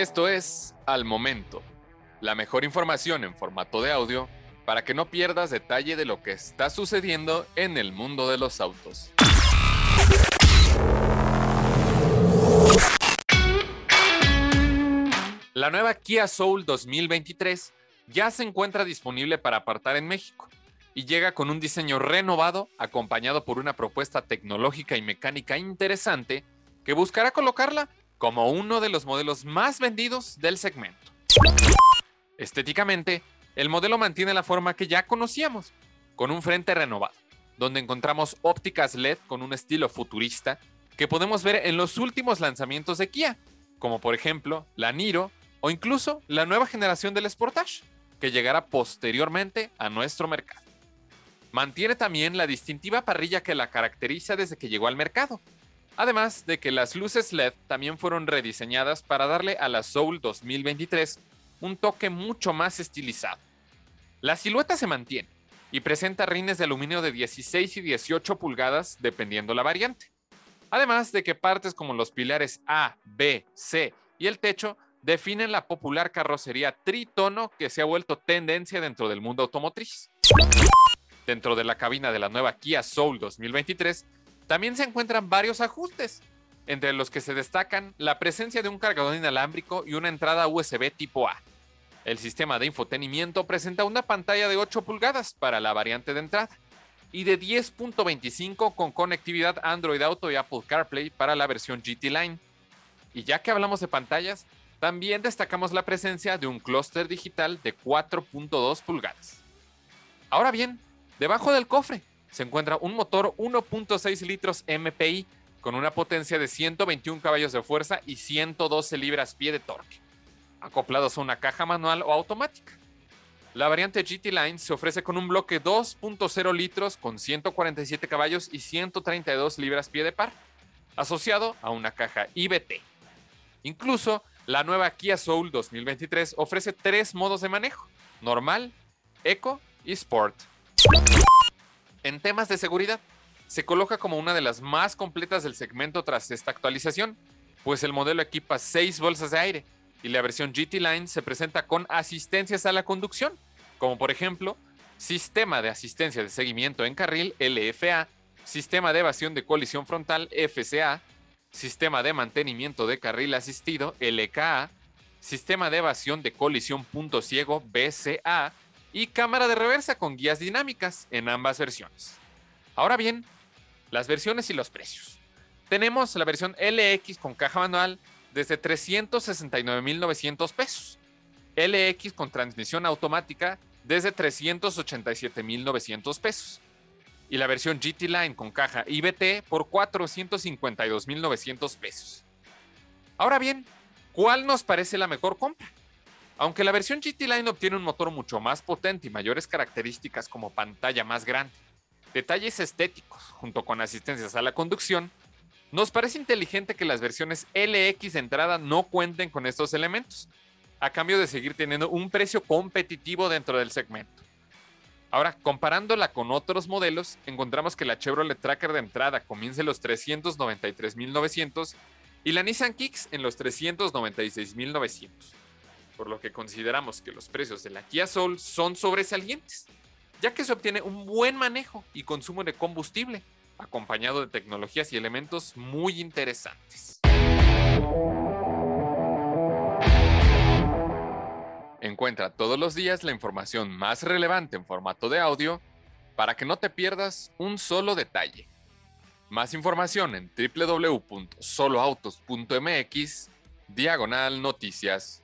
Esto es Al Momento, la mejor información en formato de audio para que no pierdas detalle de lo que está sucediendo en el mundo de los autos. La nueva Kia Soul 2023 ya se encuentra disponible para apartar en México y llega con un diseño renovado acompañado por una propuesta tecnológica y mecánica interesante que buscará colocarla como uno de los modelos más vendidos del segmento. Estéticamente, el modelo mantiene la forma que ya conocíamos, con un frente renovado, donde encontramos ópticas LED con un estilo futurista que podemos ver en los últimos lanzamientos de Kia, como por ejemplo la Niro o incluso la nueva generación del Sportage, que llegará posteriormente a nuestro mercado. Mantiene también la distintiva parrilla que la caracteriza desde que llegó al mercado, además de que las luces LED también fueron rediseñadas para darle a la Soul 2023 un toque mucho más estilizado. La silueta se mantiene y presenta rines de aluminio de 16 y 18 pulgadas dependiendo la variante. Además de que partes como los pilares A, B, C y el techo definen la popular carrocería tritono que se ha vuelto tendencia dentro del mundo automotriz. Dentro de la cabina de la nueva Kia Soul 2023 también se encuentran varios ajustes, entre los que se destacan la presencia de un cargador inalámbrico y una entrada USB tipo A. El sistema de infotenimiento presenta una pantalla de 8 pulgadas para la variante de entrada y de 10.25 con conectividad Android Auto y Apple CarPlay para la versión GT Line. Y ya que hablamos de pantallas, también destacamos la presencia de un clúster digital de 4.2 pulgadas. Ahora bien, debajo del cofre se encuentra un motor 1.6 litros MPI con una potencia de 121 caballos de fuerza y 112 libras-pie de torque, acoplados a una caja manual o automática. La variante GT Line se ofrece con un bloque 2.0 litros con 147 caballos y 132 libras-pie de par, asociado a una caja IBT. Incluso la nueva Kia Soul 2023 ofrece tres modos de manejo, normal, eco y sport. En temas de seguridad, se coloca como una de las más completas del segmento tras esta actualización, pues el modelo equipa seis bolsas de aire y la versión GT Line se presenta con asistencias a la conducción, como por ejemplo sistema de asistencia de seguimiento en carril LFA, sistema de evasión de colisión frontal FCA, sistema de mantenimiento de carril asistido LKA, sistema de evasión de colisión punto ciego BCA y cámara de reversa con guías dinámicas en ambas versiones. Ahora bien, las versiones y los precios. Tenemos la versión LX con caja manual desde 369.900 pesos, LX con transmisión automática desde 387.900 pesos y la versión GT Line con caja IBT por 452.900 pesos. Ahora bien, ¿cuál nos parece la mejor compra? Aunque la versión GT Line obtiene un motor mucho más potente y mayores características como pantalla más grande, detalles estéticos junto con asistencias a la conducción, nos parece inteligente que las versiones LX de entrada no cuenten con estos elementos, a cambio de seguir teniendo un precio competitivo dentro del segmento. Ahora, comparándola con otros modelos, encontramos que la Chevrolet Tracker de entrada comienza en los 393.900 y la Nissan Kicks en los 396.900, por lo que consideramos que los precios de la Kia Soul son sobresalientes, ya que se obtiene un buen manejo y consumo de combustible, acompañado de tecnologías y elementos muy interesantes. Encuentra todos los días la información más relevante en formato de audio para que no te pierdas un solo detalle. Más información en www.soloautos.mx, diagonal noticias.